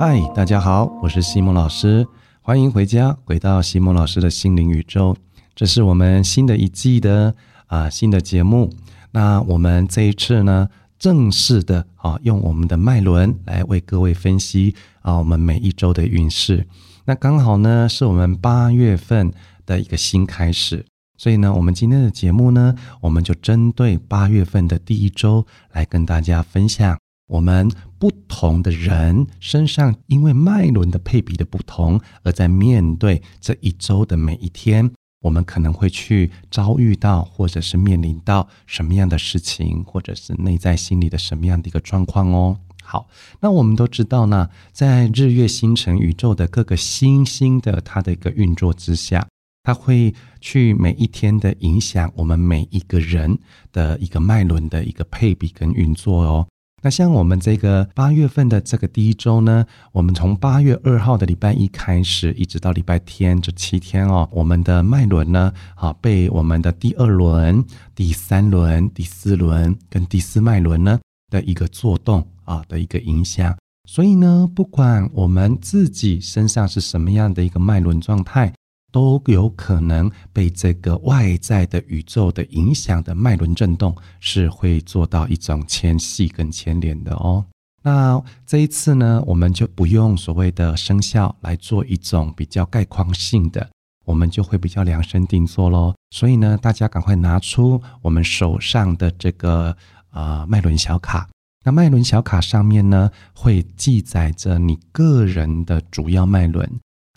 嗨，大家好，我是西蒙老师，欢迎回家，回到西蒙老师的心灵宇宙。这是我们新的一季的啊新的节目。那我们这一次呢，正式的啊，用我们的脉轮来为各位分析啊，我们每一周的运势。那刚好呢，是我们八月份的一个新开始，所以呢，我们今天的节目呢，我们就针对八月份的第一周来跟大家分享，我们不同的人身上因为脉轮的配比的不同，而在面对这一周的每一天。我们可能会去遭遇到，或者是面临到什么样的事情，或者是内在心理的什么样的一个状况哦。好，那我们都知道呢，在日月星辰宇宙的各个星星的它的一个运作之下，它会去每一天的影响我们每一个人的一个脉轮的一个配比跟运作哦。那像我们这个八月份的这个第一周呢，我们从八月二号的礼拜一开始，一直到礼拜天这七天哦，我们的脉轮呢，啊，被我们的第二轮、第三轮、第四轮跟第四脉轮呢的一个作动啊的一个影响。所以呢，不管我们自己身上是什么样的一个脉轮状态。都有可能被这个外在的宇宙的影响的脉轮震动是会做到一种牵系跟牵连的哦。那这一次呢，我们就不用所谓的生肖来做一种比较概况性的，我们就会比较量身定做喽。所以呢，大家赶快拿出我们手上的这个呃脉轮小卡。那脉轮小卡上面呢，会记载着你个人的主要脉轮。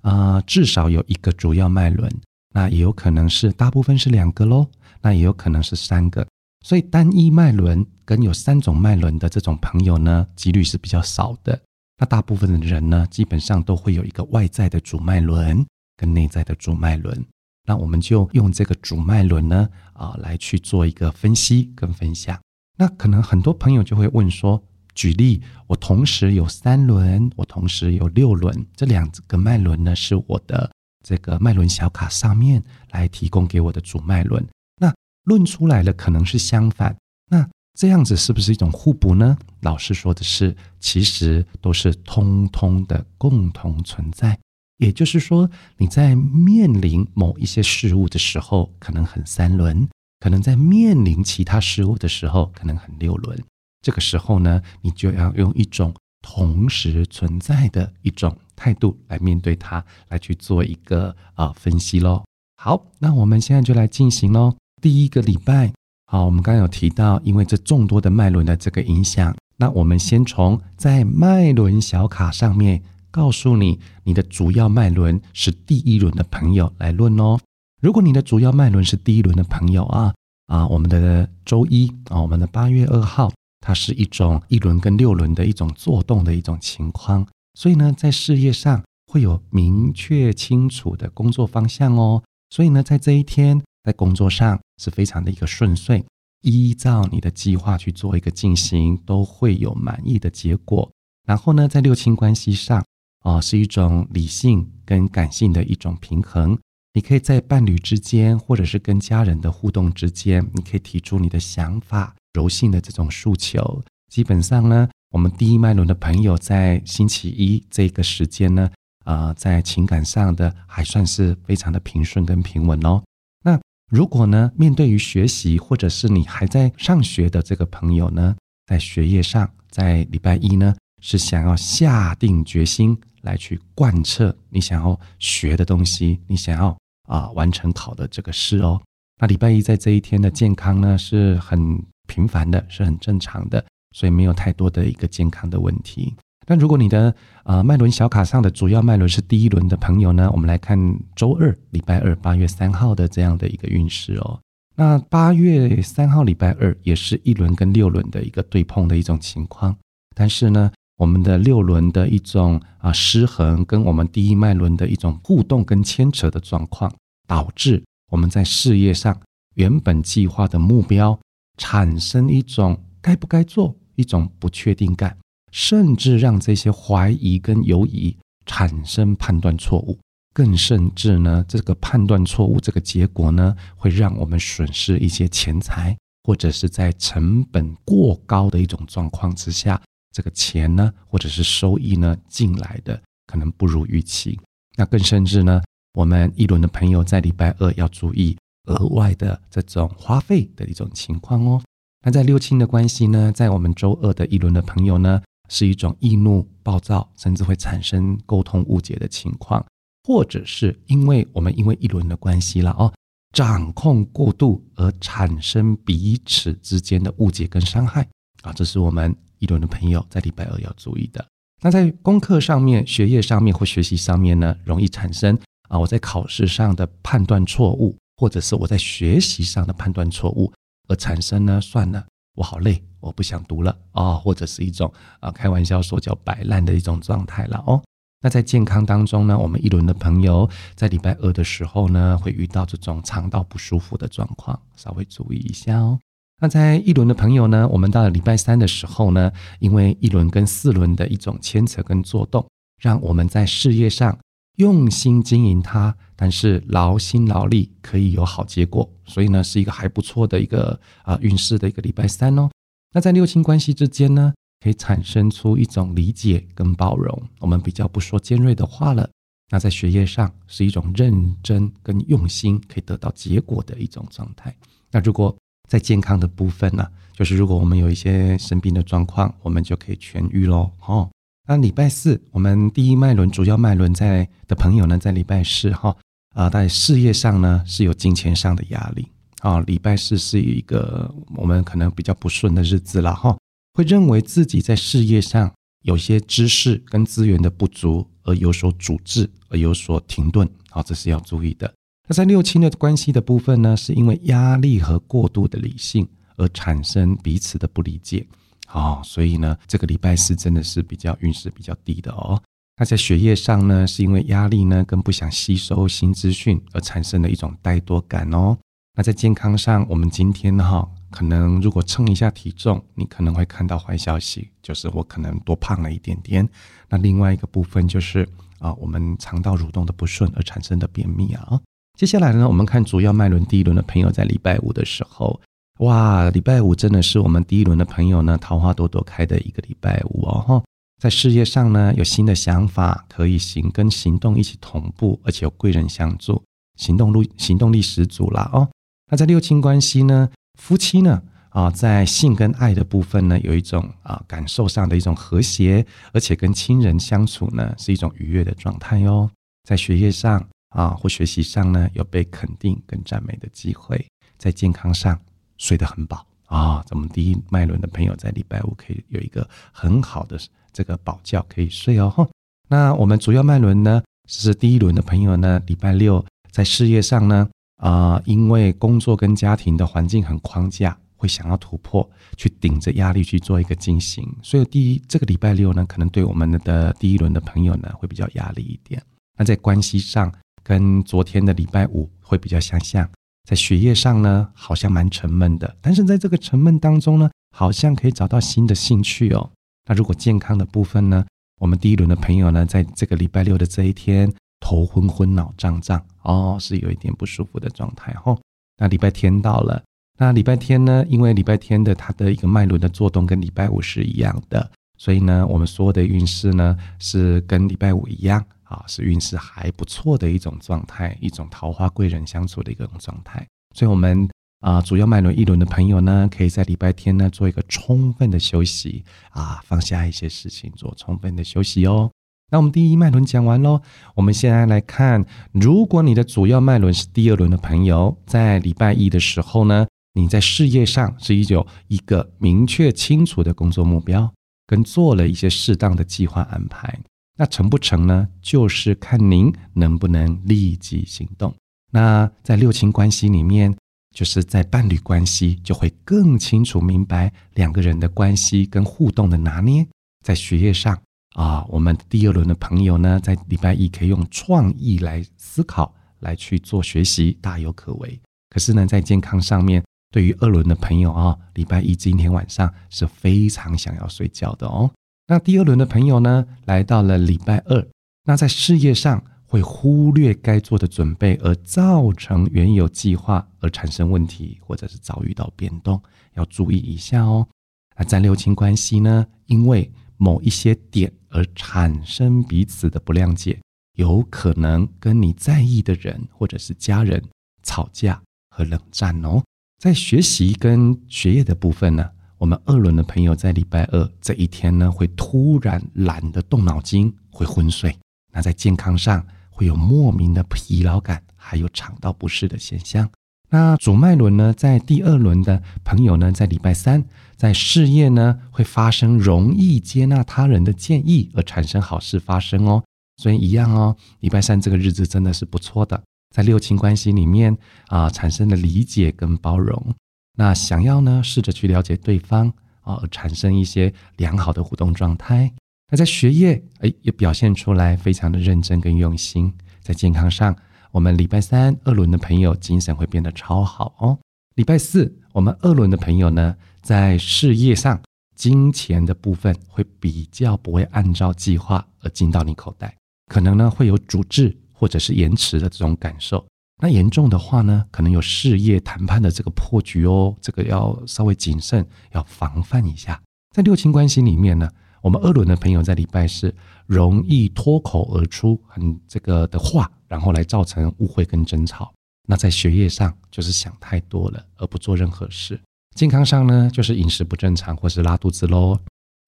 啊，至少有一个主要脉轮，那也有可能是大部分是两个喽，那也有可能是三个，所以单一脉轮跟有三种脉轮的这种朋友呢，几率是比较少的。那大部分的人呢，基本上都会有一个外在的主脉轮跟内在的主脉轮。那我们就用这个主脉轮呢，啊，来去做一个分析跟分享。那可能很多朋友就会问说。举例，我同时有三轮，我同时有六轮，这两个脉轮呢是我的这个脉轮小卡上面来提供给我的主脉轮。那论出来了可能是相反，那这样子是不是一种互补呢？老师说的是，其实都是通通的共同存在。也就是说，你在面临某一些事物的时候，可能很三轮；可能在面临其他事物的时候，可能很六轮。这个时候呢，你就要用一种同时存在的一种态度来面对它，来去做一个啊分析喽。好，那我们现在就来进行喽。第一个礼拜，好，我们刚刚有提到，因为这众多的脉轮的这个影响，那我们先从在脉轮小卡上面告诉你，你的主要脉轮是第一轮的朋友来论哦。如果你的主要脉轮是第一轮的朋友啊啊，我们的周一啊，我们的八月二号。它是一种一轮跟六轮的一种做动的一种情况，所以呢，在事业上会有明确清楚的工作方向哦。所以呢，在这一天，在工作上是非常的一个顺遂，依照你的计划去做一个进行，都会有满意的结果。然后呢，在六亲关系上，啊，是一种理性跟感性的一种平衡。你可以在伴侣之间，或者是跟家人的互动之间，你可以提出你的想法。柔性的这种诉求，基本上呢，我们第一脉轮的朋友在星期一这个时间呢，啊，在情感上的还算是非常的平顺跟平稳哦。那如果呢，面对于学习或者是你还在上学的这个朋友呢，在学业上，在礼拜一呢，是想要下定决心来去贯彻你想要学的东西，你想要啊完成考的这个试哦。那礼拜一在这一天的健康呢，是很。频繁的是很正常的，所以没有太多的一个健康的问题。但如果你的呃脉轮小卡上的主要脉轮是第一轮的朋友呢，我们来看周二礼拜二八月三号的这样的一个运势哦。那八月三号礼拜二也是一轮跟六轮的一个对碰的一种情况，但是呢，我们的六轮的一种啊失衡，跟我们第一脉轮的一种互动跟牵扯的状况，导致我们在事业上原本计划的目标。产生一种该不该做，一种不确定感，甚至让这些怀疑跟犹疑产生判断错误，更甚至呢，这个判断错误这个结果呢，会让我们损失一些钱财，或者是在成本过高的一种状况之下，这个钱呢，或者是收益呢进来的可能不如预期。那更甚至呢，我们一轮的朋友在礼拜二要注意额外的这种花费的一种情况哦。那在六亲的关系呢，在我们周二的一轮的朋友呢，是一种易怒、暴躁，甚至会产生沟通误解的情况，或者是因为我们因为一轮的关系了哦，掌控过度而产生彼此之间的误解跟伤害啊，这是我们一轮的朋友在礼拜二要注意的。那在功课上面、学业上面或学习上面呢，容易产生啊，我在考试上的判断错误，或者是我在学习上的判断错误。而产生呢？算了，我好累，我不想读了啊，或者是一种啊，开玩笑说叫摆烂的一种状态了哦。那在健康当中呢，我们一轮的朋友在礼拜二的时候呢，会遇到这种肠道不舒服的状况，稍微注意一下哦。那在一轮的朋友呢，我们到了礼拜三的时候呢，因为一轮跟四轮的一种牵扯跟作动，让我们在事业上。用心经营它，但是劳心劳力可以有好结果，所以呢是一个还不错的一个啊运势的一个礼拜三哦。那在六亲关系之间呢，可以产生出一种理解跟包容，我们比较不说尖锐的话了。那在学业上是一种认真跟用心可以得到结果的一种状态。那如果在健康的部分呢，就是如果我们有一些生病的状况，我们就可以痊愈喽，哦。那礼拜四，我们第一脉轮主要脉轮在的朋友呢，在礼拜四哈啊，在事业上呢是有金钱上的压力啊。礼拜四是一个我们可能比较不顺的日子了哈，会认为自己在事业上有些知识跟资源的不足，而有所阻滞，而有所停顿啊，这是要注意的。那在六亲的关系的部分呢，是因为压力和过度的理性而产生彼此的不理解。哦，所以呢，这个礼拜四真的是比较运势比较低的哦。那在学业上呢，是因为压力呢，跟不想吸收新资讯而产生的一种怠惰感哦。那在健康上，我们今天哈，可能如果称一下体重，你可能会看到坏消息，就是我可能多胖了一点点。那另外一个部分就是啊，我们肠道蠕动的不顺而产生的便秘啊。接下来呢，我们看主要脉轮第一轮的朋友在礼拜五的时候。哇，礼拜五真的是我们第一轮的朋友呢，桃花朵朵开的一个礼拜五哦。在事业上呢，有新的想法可以行，跟行动一起同步，而且有贵人相助，行动力行动力十足啦哦。那在六亲关系呢，夫妻呢啊，在性跟爱的部分呢，有一种啊感受上的一种和谐，而且跟亲人相处呢，是一种愉悦的状态哟。在学业上啊或学习上呢，有被肯定跟赞美的机会。在健康上。睡得很饱啊！咱们第一脉轮的朋友在礼拜五可以有一个很好的这个饱觉可以睡哦。那我们主要脉轮呢，是第一轮的朋友呢，礼拜六在事业上呢，啊，因为工作跟家庭的环境很框架，会想要突破，去顶着压力去做一个进行。所以第一这个礼拜六呢，可能对我们的第一轮的朋友呢，会比较压力一点。那在关系上，跟昨天的礼拜五会比较相像。在学业上呢，好像蛮沉闷的，但是在这个沉闷当中呢，好像可以找到新的兴趣哦。那如果健康的部分呢，我们第一轮的朋友呢，在这个礼拜六的这一天，头昏昏、脑胀胀，哦，是有一点不舒服的状态哦。那礼拜天到了，那礼拜天呢，因为礼拜天的它的一个脉轮的作动跟礼拜五是一样的，所以呢，我们所有的运势呢，是跟礼拜五一样。啊，是运势还不错的一种状态，一种桃花贵人相处的一种状态。所以，我们啊，主要脉轮一轮的朋友呢，可以在礼拜天呢做一个充分的休息啊，放下一些事情，做充分的休息哦。那我们第一脉轮讲完喽，我们现在来看，如果你的主要脉轮是第二轮的朋友，在礼拜一的时候呢，你在事业上是有一个明确清楚的工作目标，跟做了一些适当的计划安排。那成不成呢？就是看您能不能立即行动。那在六亲关系里面，就是在伴侣关系就会更清楚明白两个人的关系跟互动的拿捏。在学业上啊，我们第二轮的朋友呢，在礼拜一可以用创意来思考，来去做学习，大有可为。可是呢，在健康上面，对于二轮的朋友啊，礼拜一今天晚上是非常想要睡觉的哦。那第二轮的朋友呢，来到了礼拜二，那在事业上会忽略该做的准备，而造成原有计划而产生问题，或者是遭遇到变动，要注意一下哦。那在六亲关系呢，因为某一些点而产生彼此的不谅解，有可能跟你在意的人或者是家人吵架和冷战哦。在学习跟学业的部分呢，我们二轮的朋友在礼拜二这一天呢，会突然懒得动脑筋，会昏睡。那在健康上会有莫名的疲劳感，还有肠道不适的现象。那主脉轮呢，在第二轮的朋友呢，在礼拜三在事业呢会发生容易接纳他人的建议而产生好事发生哦，所以一样哦，礼拜三这个日子真的是不错的，在六亲关系里面啊产生了理解跟包容，那想要呢试着去了解对方啊，而产生一些良好的互动状态。那在学业哎也表现出来非常的认真跟用心，在健康上。我们礼拜三二轮的朋友精神会变得超好哦。礼拜四我们二轮的朋友呢，在事业上金钱的部分会比较不会按照计划而进到你口袋，可能呢会有阻滞或者是延迟的这种感受。那严重的话呢，可能有事业谈判的这个破局哦，这个要稍微谨慎，要防范一下。在六亲关系里面呢，我们二轮的朋友在礼拜四容易脱口而出很这个的话。然后来造成误会跟争吵，那在学业上就是想太多了，而不做任何事。健康上呢，就是饮食不正常或是拉肚子喽。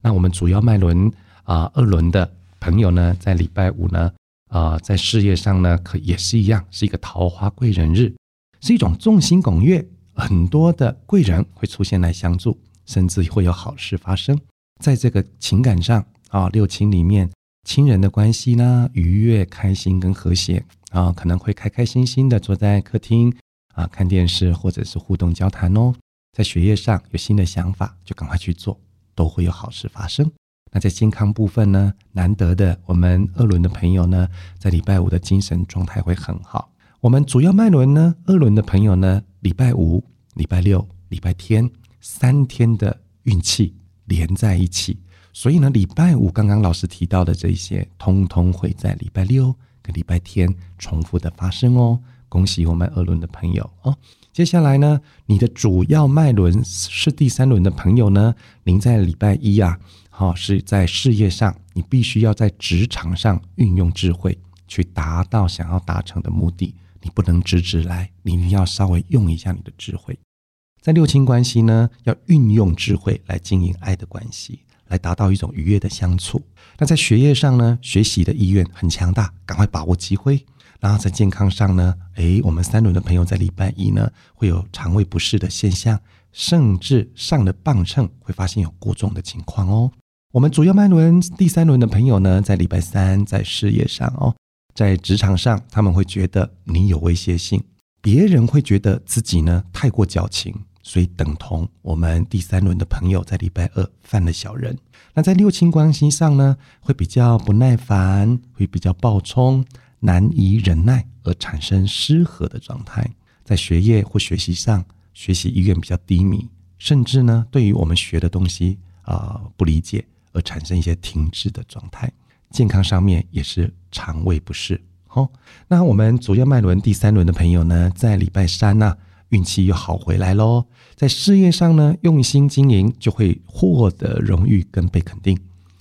那我们主要脉轮啊二轮的朋友呢，在礼拜五呢啊，在事业上呢，可也是一样，是一个桃花贵人日，是一种众星拱月，很多的贵人会出现来相助，甚至会有好事发生。在这个情感上啊，六亲里面。亲人的关系呢，愉悦、开心跟和谐啊，可能会开开心心的坐在客厅啊看电视，或者是互动交谈哦。在学业上有新的想法，就赶快去做，都会有好事发生。那在健康部分呢，难得的我们二轮的朋友呢，在礼拜五的精神状态会很好。我们主要脉轮呢，二轮的朋友呢，礼拜五、礼拜六、礼拜天三天的运气连在一起。所以呢，礼拜五刚刚老师提到的这些，通通会在礼拜六跟礼拜天重复的发生哦。恭喜我们二轮的朋友哦。接下来呢，你的主要脉轮是第三轮的朋友呢，您在礼拜一啊，好是在事业上，你必须要在职场上运用智慧，去达到想要达成的目的。你不能直直来，你一定要稍微用一下你的智慧。在六亲关系呢，要运用智慧来经营爱的关系。来达到一种愉悦的相处。那在学业上呢，学习的意愿很强大，赶快把握机会。然后在健康上呢，诶，我们三轮的朋友在礼拜一呢会有肠胃不适的现象，甚至上了磅秤会发现有过重的情况哦。我们主要脉轮第三轮的朋友呢，在礼拜三在事业上哦，在职场上他们会觉得你有威胁性，别人会觉得自己呢太过矫情。所以等同我们第三轮的朋友在礼拜二犯了小人。那在六亲关系上呢，会比较不耐烦，会比较暴冲，难以忍耐而产生失和的状态。在学业或学习上，学习意愿比较低迷，甚至呢，对于我们学的东西啊不理解而产生一些停滞的状态。健康上面也是肠胃不适。好，那我们主要脉轮第三轮的朋友呢，在礼拜三呢。运气又好回来喽，在事业上呢，用心经营就会获得荣誉跟被肯定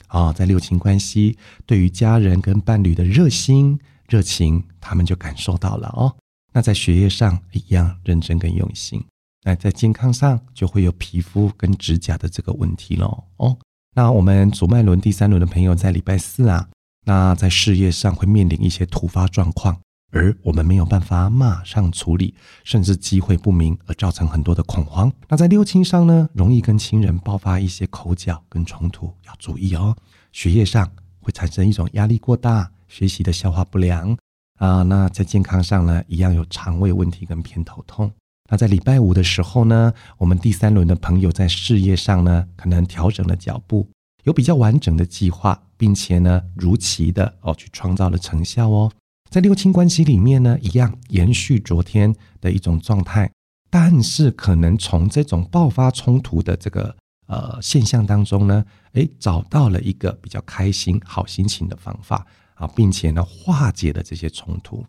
啊。在六亲关系，对于家人跟伴侣的热心热情，他们就感受到了哦。那在学业上一样认真跟用心，那在健康上就会有皮肤跟指甲的这个问题喽哦。那我们主脉轮第三轮的朋友在礼拜四啊，那在事业上会面临一些突发状况。而我们没有办法马上处理，甚至机会不明，而造成很多的恐慌。那在六亲上呢，容易跟亲人爆发一些口角跟冲突，要注意哦。学业上会产生一种压力过大，学习的消化不良啊。那在健康上呢，一样有肠胃问题跟偏头痛。那在礼拜五的时候呢，我们第三轮的朋友在事业上呢，可能调整了脚步，有比较完整的计划，并且呢，如期的哦去创造了成效哦。在六亲关系里面呢，一样延续昨天的一种状态，但是可能从这种爆发冲突的这个呃现象当中呢，诶，找到了一个比较开心、好心情的方法啊，并且呢，化解了这些冲突。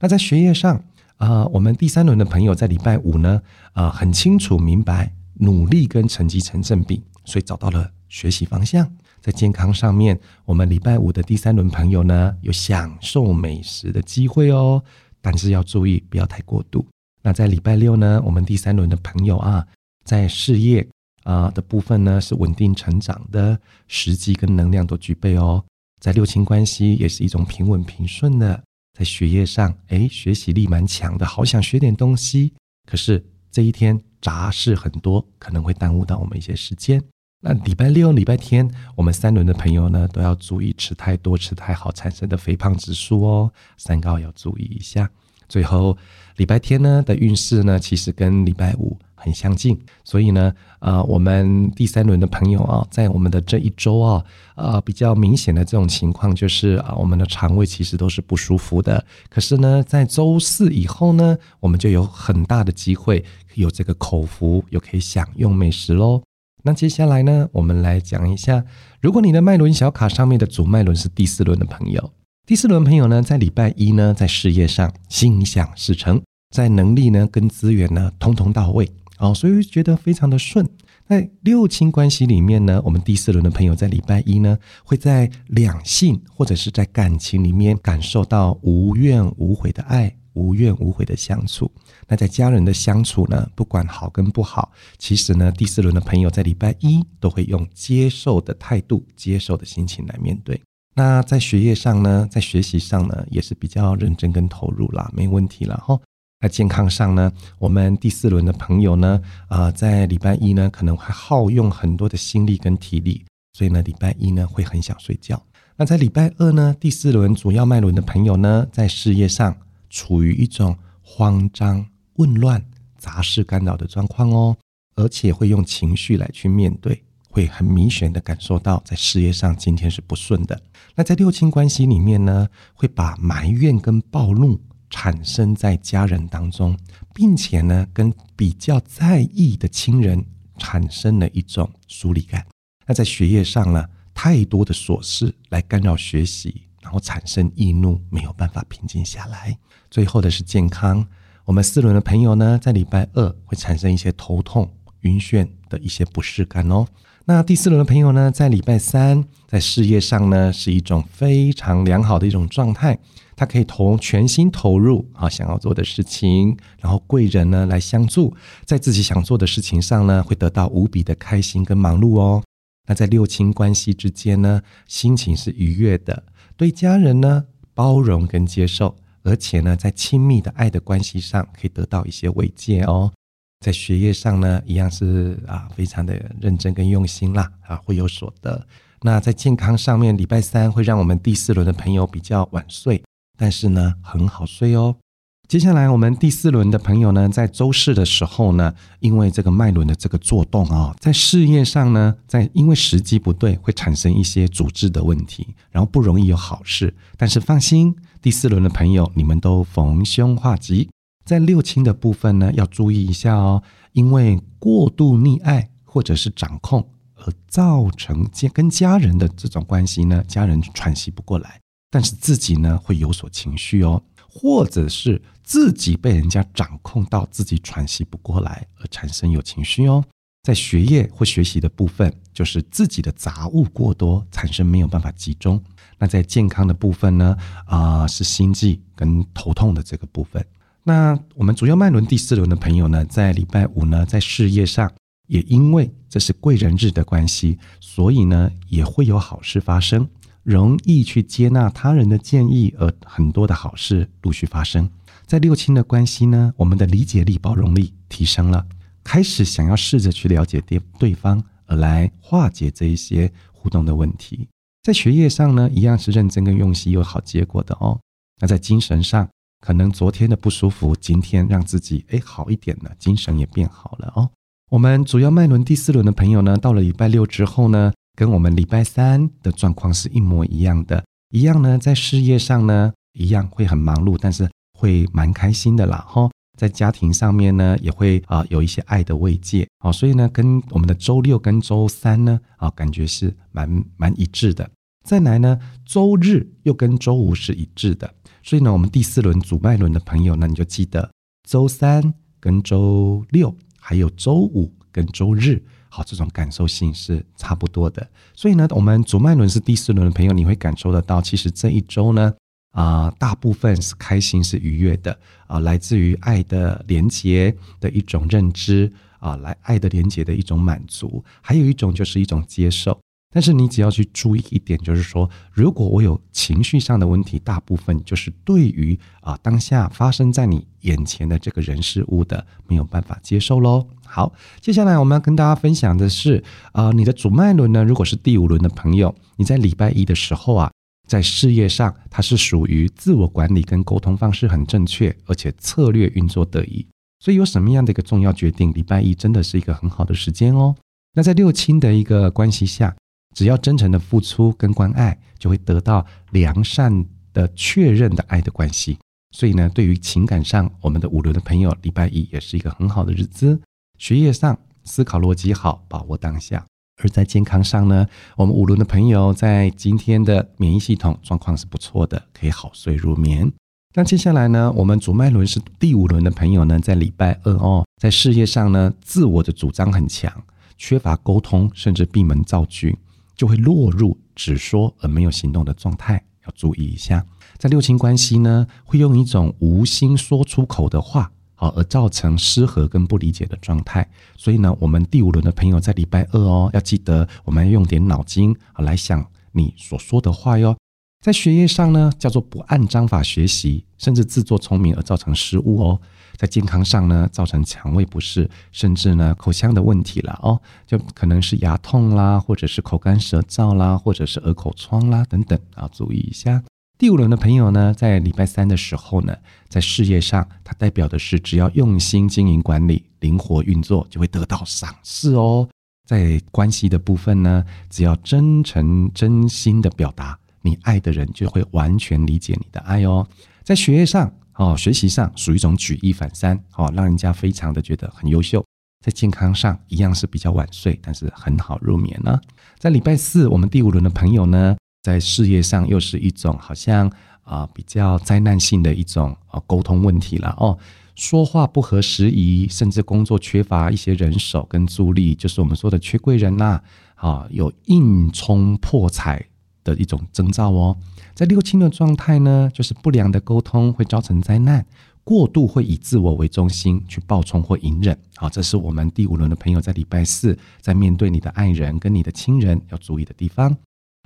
那在学业上啊，我们第三轮的朋友在礼拜五呢，啊，很清楚明白努力跟成绩成正比，所以找到了学习方向。在健康上面，我们礼拜五的第三轮朋友呢，有享受美食的机会哦，但是要注意不要太过度。那在礼拜六呢，我们第三轮的朋友啊，在事业啊的部分呢，是稳定成长的时机跟能量都具备哦。在六亲关系也是一种平稳平顺的。在学业上，哎，学习力蛮强的，好想学点东西。可是这一天杂事很多，可能会耽误到我们一些时间。那礼拜六、礼拜天，我们三轮的朋友呢，都要注意吃太多、吃太好产生的肥胖指数哦，三高要注意一下。最后，礼拜天呢的运势呢，其实跟礼拜五。很相近，所以呢，呃，我们第三轮的朋友啊，在我们的这一周啊，呃，比较明显的这种情况就是啊，我们的肠胃其实都是不舒服的。可是呢，在周四以后呢，我们就有很大的机会有这个口福，又可以享用美食喽。那接下来呢，我们来讲一下，如果你的脉轮小卡上面的主脉轮是第四轮的朋友，第四轮朋友呢，在礼拜一呢，在事业上心想事成，在能力呢跟资源呢，通通到位。哦，所以觉得非常的顺。在六亲关系里面呢，我们第四轮的朋友在礼拜一呢，会在两性或者是在感情里面感受到无怨无悔的爱，无怨无悔的相处。那在家人的相处呢，不管好跟不好，其实呢，第四轮的朋友在礼拜一都会用接受的态度、接受的心情来面对。那在学业上呢，在学习上呢，也是比较认真跟投入啦，没问题了哈。在健康上呢，我们第四轮的朋友呢，啊，在礼拜一呢可能会耗用很多的心力跟体力，所以呢，礼拜一呢会很想睡觉。那在礼拜二呢，第四轮主要脉轮的朋友呢，在事业上处于一种慌张、混乱、杂事干扰的状况哦，而且会用情绪来去面对，会很明显的感受到在事业上今天是不顺的。那在六亲关系里面呢，会把埋怨跟暴怒。产生在家人当中，并且呢，跟比较在意的亲人产生了一种疏离感。那在学业上呢，太多的琐事来干扰学习，然后产生易怒，没有办法平静下来。最后的是健康，我们四轮的朋友呢，在礼拜二会产生一些头痛、晕眩的一些不适感哦。那第四轮的朋友呢，在礼拜三在事业上呢，是一种非常良好的一种状态。他可以投全心投入啊，想要做的事情，然后贵人呢来相助，在自己想做的事情上呢，会得到无比的开心跟忙碌哦。那在六亲关系之间呢，心情是愉悦的，对家人呢包容跟接受，而且呢，在亲密的爱的关系上可以得到一些慰藉哦。在学业上呢，一样是啊，非常的认真跟用心啦啊，会有所得。那在健康上面，礼拜三会让我们第四轮的朋友比较晚睡。但是呢，很好睡哦。接下来我们第四轮的朋友呢，在周四的时候呢，因为这个脉轮的这个作动啊，在事业上呢，在因为时机不对，会产生一些阻滞的问题，然后不容易有好事。但是放心，第四轮的朋友，你们都逢凶化吉。在六亲的部分呢，要注意一下哦，因为过度溺爱或者是掌控而造成家跟家人的这种关系呢，家人喘息不过来。但是自己呢会有所情绪哦，或者是自己被人家掌控到自己喘息不过来而产生有情绪哦。在学业或学习的部分，就是自己的杂物过多，产生没有办法集中。那在健康的部分呢，啊是心悸跟头痛的这个部分。那我们主要脉轮第四轮的朋友呢，在礼拜五呢，在事业上也因为这是贵人日的关系，所以呢也会有好事发生。容易去接纳他人的建议，而很多的好事陆续发生。在六亲的关系呢，我们的理解力、包容力提升了，开始想要试着去了解对对方，而来化解这一些互动的问题。在学业上呢，一样是认真跟用心有好结果的哦。那在精神上，可能昨天的不舒服，今天让自己诶好一点了，精神也变好了哦。我们主要脉轮第四轮的朋友呢，到了礼拜六之后呢。跟我们礼拜三的状况是一模一样的，一样呢，在事业上呢，一样会很忙碌，但是会蛮开心的啦，哈。在家庭上面呢，也会啊有一些爱的慰藉，哦，所以呢，跟我们的周六跟周三呢，啊，感觉是蛮蛮一致的。再来呢，周日又跟周五是一致的，所以呢，我们第四轮主脉轮的朋友呢，你就记得周三跟周六，还有周五跟周日。好，这种感受性是差不多的。所以呢，我们主脉轮是第四轮的朋友，你会感受得到，其实这一周呢，啊，大部分是开心、是愉悦的啊，来自于爱的连结的一种认知啊，来爱的连结的一种满足，还有一种就是一种接受。但是你只要去注意一点，就是说，如果我有情绪上的问题，大部分就是对于啊当下发生在你眼前的这个人事物的没有办法接受喽。好，接下来我们要跟大家分享的是啊，你的主脉轮呢，如果是第五轮的朋友，你在礼拜一的时候啊，在事业上它是属于自我管理跟沟通方式很正确，而且策略运作得宜，所以有什么样的一个重要决定，礼拜一真的是一个很好的时间哦。那在六亲的一个关系下。只要真诚的付出跟关爱，就会得到良善的确认的爱的关系。所以呢，对于情感上，我们的五轮的朋友，礼拜一也是一个很好的日子。学业上，思考逻辑好，把握当下；而在健康上呢，我们五轮的朋友在今天的免疫系统状况是不错的，可以好睡入眠。那接下来呢，我们主脉轮是第五轮的朋友呢，在礼拜二哦，在事业上呢，自我的主张很强，缺乏沟通，甚至闭门造句。就会落入只说而没有行动的状态，要注意一下。在六亲关系呢，会用一种无心说出口的话，好而造成失和跟不理解的状态。所以呢，我们第五轮的朋友在礼拜二哦，要记得我们要用点脑筋啊来想你所说的话哟。在学业上呢，叫做不按章法学习，甚至自作聪明而造成失误哦。在健康上呢，造成肠胃不适，甚至呢口腔的问题了哦，就可能是牙痛啦，或者是口干舌燥啦，或者是耳口疮啦等等啊，注意一下。第五轮的朋友呢，在礼拜三的时候呢，在事业上，它代表的是只要用心经营管理，灵活运作，就会得到赏识哦。在关系的部分呢，只要真诚真心的表达，你爱的人就会完全理解你的爱哦。在学业上。哦，学习上属于一种举一反三，哦，让人家非常的觉得很优秀。在健康上一样是比较晚睡，但是很好入眠呢。在礼拜四，我们第五轮的朋友呢，在事业上又是一种好像啊比较灾难性的一种啊沟通问题了哦，说话不合时宜，甚至工作缺乏一些人手跟助力，就是我们说的缺贵人呐，啊有硬冲破财的一种征兆哦。在六亲的状态呢，就是不良的沟通会造成灾难，过度会以自我为中心去暴冲或隐忍。好，这是我们第五轮的朋友在礼拜四在面对你的爱人跟你的亲人要注意的地方。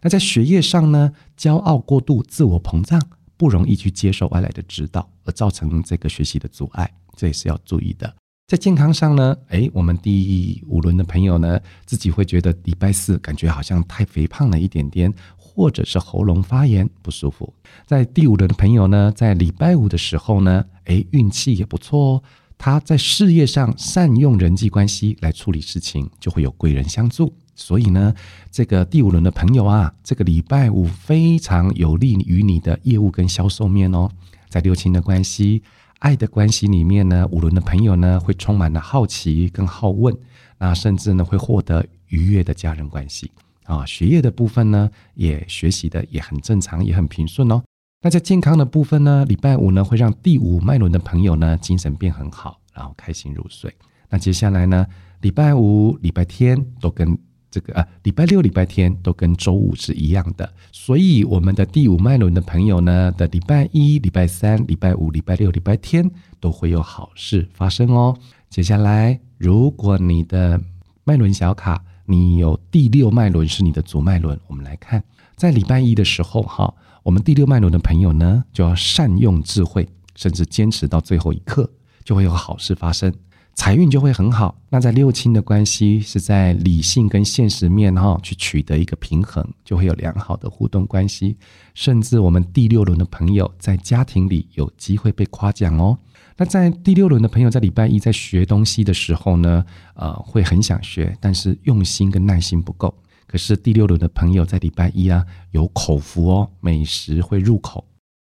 那在学业上呢，骄傲过度、自我膨胀，不容易去接受外来的指导，而造成这个学习的阻碍，这也是要注意的。在健康上呢，诶，我们第五轮的朋友呢，自己会觉得礼拜四感觉好像太肥胖了一点点。或者是喉咙发炎不舒服，在第五轮的朋友呢，在礼拜五的时候呢，诶，运气也不错哦。他在事业上善用人际关系来处理事情，就会有贵人相助。所以呢，这个第五轮的朋友啊，这个礼拜五非常有利于你的业务跟销售面哦。在六亲的关系、爱的关系里面呢，五轮的朋友呢，会充满了好奇跟好问，那甚至呢，会获得愉悦的家人关系。啊，学业的部分呢，也学习的也很正常，也很平顺哦。那在健康的部分呢，礼拜五呢会让第五脉轮的朋友呢精神变很好，然后开心入睡。那接下来呢，礼拜五、礼拜天都跟这个啊，礼拜六、礼拜天都跟周五是一样的。所以我们的第五脉轮的朋友呢的礼拜一、礼拜三、礼拜五、礼拜六、礼拜天都会有好事发生哦。接下来，如果你的脉轮小卡。你有第六脉轮是你的主脉轮，我们来看，在礼拜一的时候，哈，我们第六脉轮的朋友呢，就要善用智慧，甚至坚持到最后一刻，就会有好事发生，财运就会很好。那在六亲的关系是在理性跟现实面哈去取得一个平衡，就会有良好的互动关系，甚至我们第六轮的朋友在家庭里有机会被夸奖哦。那在第六轮的朋友，在礼拜一在学东西的时候呢，呃，会很想学，但是用心跟耐心不够。可是第六轮的朋友在礼拜一啊，有口福哦，美食会入口。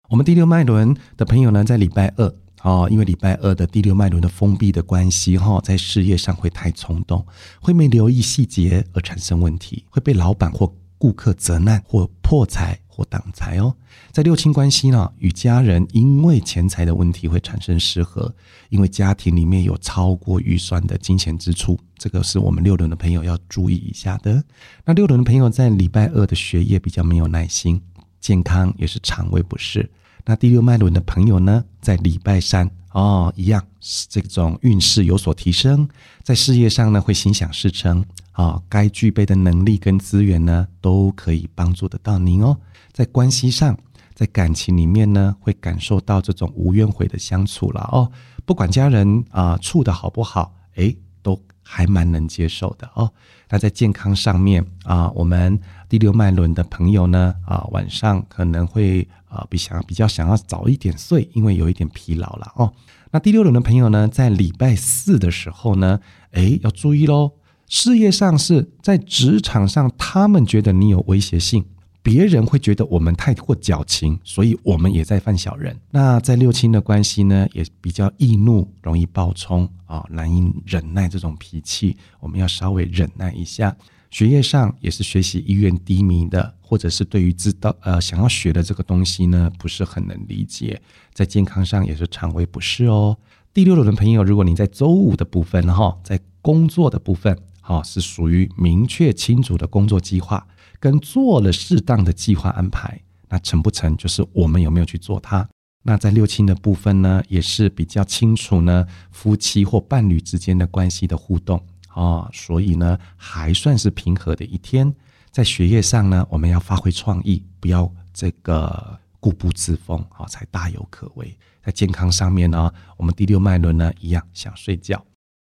我们第六脉轮的朋友呢，在礼拜二哦，因为礼拜二的第六脉轮的封闭的关系哈，在事业上会太冲动，会没留意细节而产生问题，会被老板或顾客责难或破财。或挡财哦。在六亲关系呢，与家人因为钱财的问题会产生失和，因为家庭里面有超过预算的金钱支出，这个是我们六轮的朋友要注意一下的。那六轮的朋友在礼拜二的学业比较没有耐心，健康也是肠胃不适。那第六脉轮的朋友呢，在礼拜三哦，一样这种运势有所提升，在事业上呢会心想事成啊，该具备的能力跟资源呢都可以帮助得到您哦。在关系上，在感情里面呢，会感受到这种无怨悔的相处了哦。不管家人啊处的好不好，诶，都还蛮能接受的哦。那在健康上面啊，我们第六脉轮的朋友呢啊，晚上可能会。啊，比想比较想要早一点睡，因为有一点疲劳了哦。那第六轮的朋友呢，在礼拜四的时候呢，哎，要注意喽。事业上是在职场上，他们觉得你有威胁性，别人会觉得我们太过矫情，所以我们也在犯小人。那在六亲的关系呢，也比较易怒，容易暴冲啊，难以忍耐这种脾气，我们要稍微忍耐一下。学业上也是学习意愿低迷的，或者是对于知道呃想要学的这个东西呢，不是很能理解。在健康上也是肠胃不适哦。第六轮的朋友，如果你在周五的部分哈，在工作的部分哈，是属于明确清楚的工作计划，跟做了适当的计划安排，那成不成就是我们有没有去做它。那在六亲的部分呢，也是比较清楚呢，夫妻或伴侣之间的关系的互动。啊，所以呢，还算是平和的一天。在学业上呢，我们要发挥创意，不要这个固步自封，啊，才大有可为。在健康上面呢，我们第六脉轮呢一样想睡觉。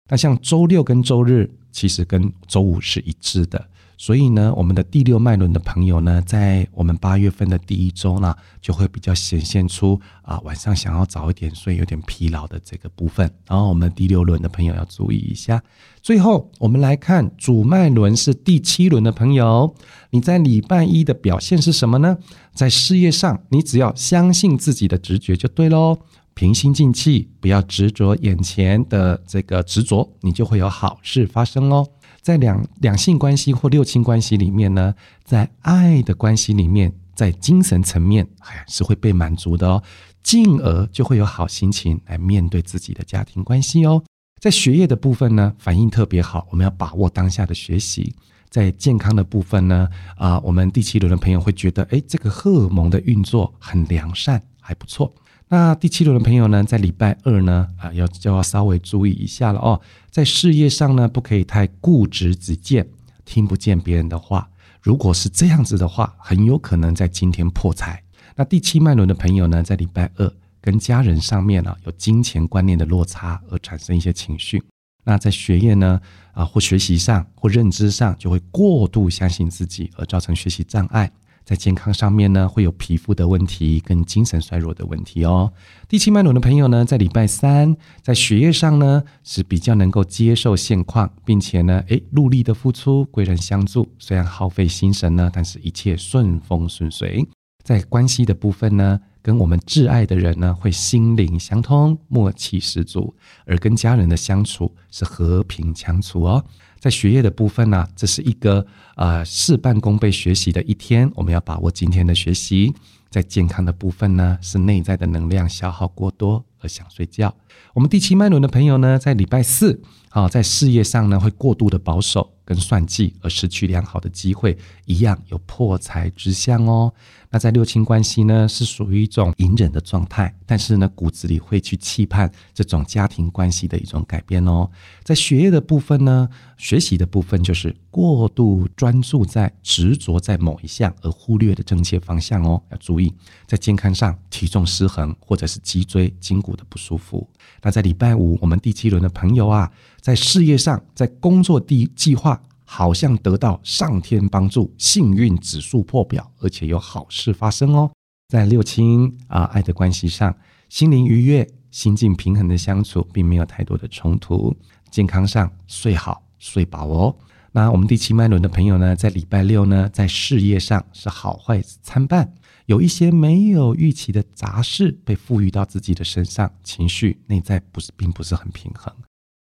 那像周六跟周日，其实跟周五是一致的。所以呢，我们的第六脉轮的朋友呢，在我们八月份的第一周呢，就会比较显现出啊，晚上想要早一点睡，有点疲劳的这个部分。然后我们第六轮的朋友要注意一下。最后，我们来看主脉轮是第七轮的朋友，你在礼拜一的表现是什么呢？在事业上，你只要相信自己的直觉就对喽，平心静气，不要执着眼前的这个执着，你就会有好事发生哦。在两两性关系或六亲关系里面呢，在爱的关系里面，在精神层面，哎，是会被满足的哦，进而就会有好心情来面对自己的家庭关系哦。在学业的部分呢，反应特别好，我们要把握当下的学习。在健康的部分呢，啊，我们第七轮的朋友会觉得，哎，这个荷尔蒙的运作很良善，还不错。那第七轮的朋友呢，在礼拜二呢，啊，要就要稍微注意一下了哦。在事业上呢，不可以太固执己见，听不见别人的话。如果是这样子的话，很有可能在今天破财。那第七脉轮的朋友呢，在礼拜二跟家人上面呢，有金钱观念的落差而产生一些情绪。那在学业呢，啊，或学习上或认知上，就会过度相信自己，而造成学习障碍。在健康上面呢，会有皮肤的问题跟精神衰弱的问题哦。第七脉轮的朋友呢，在礼拜三在学业上呢是比较能够接受现况，并且呢，诶，努力的付出，贵人相助，虽然耗费心神呢，但是一切顺风顺水。在关系的部分呢，跟我们挚爱的人呢，会心灵相通，默契十足；而跟家人的相处是和平相处哦。在学业的部分呢，这是一个呃事半功倍学习的一天，我们要把握今天的学习。在健康的部分呢，是内在的能量消耗过多而想睡觉。我们第七脉轮的朋友呢，在礼拜四啊，在事业上呢会过度的保守跟算计，而失去良好的机会，一样有破财之象哦。那在六亲关系呢，是属于一种隐忍的状态，但是呢，骨子里会去期盼这种家庭关系的一种改变哦。在学业的部分呢，学习的部分就是过度专注在执着在某一项，而忽略的正确方向哦，要注意。在健康上，体重失衡或者是脊椎筋骨的不舒服。那在礼拜五，我们第七轮的朋友啊，在事业上，在工作第计划。好像得到上天帮助，幸运指数破表，而且有好事发生哦。在六亲啊爱的关系上，心灵愉悦、心境平衡的相处，并没有太多的冲突。健康上睡好睡饱哦。那我们第七脉轮的朋友呢，在礼拜六呢，在事业上是好坏参半，有一些没有预期的杂事被赋予到自己的身上，情绪内在不是并不是很平衡。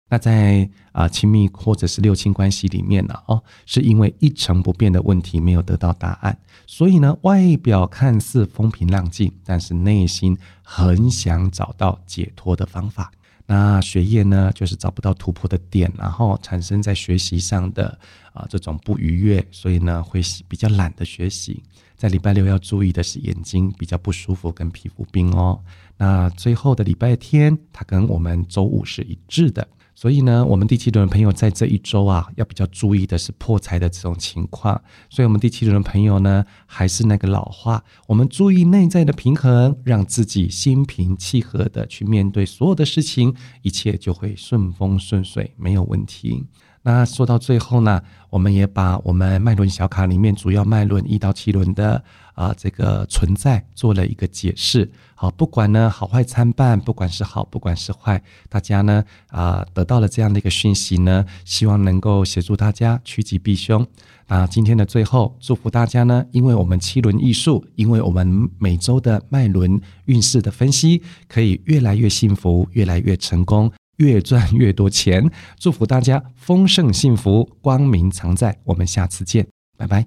那在啊亲密或者是六亲关系里面呢，哦，是因为一成不变的问题没有得到答案，所以呢，外表看似风平浪静，但是内心很想找到解脱的方法。那学业呢，就是找不到突破的点，然后产生在学习上的啊这种不愉悦，所以呢会比较懒得学习。在礼拜六要注意的是眼睛比较不舒服跟皮肤病哦。那最后的礼拜天，它跟我们周五是一致的。所以呢，我们第七轮的朋友在这一周啊，要比较注意的是破财的这种情况。所以，我们第七轮的朋友呢，还是那个老话，我们注意内在的平衡，让自己心平气和的去面对所有的事情，一切就会顺风顺水，没有问题。那说到最后呢，我们也把我们脉轮小卡里面主要脉轮一到七轮的啊这个存在做了一个解释。好，不管呢好坏参半，不管是好，不管是坏，大家呢啊得到了这样的一个讯息呢，希望能够协助大家趋吉避凶。那今天的最后，祝福大家呢，因为我们七轮艺术，因为我们每周的脉轮运势的分析，可以越来越幸福，越来越成功。越赚越多钱，祝福大家丰盛幸福，光明常在。我们下次见，拜拜。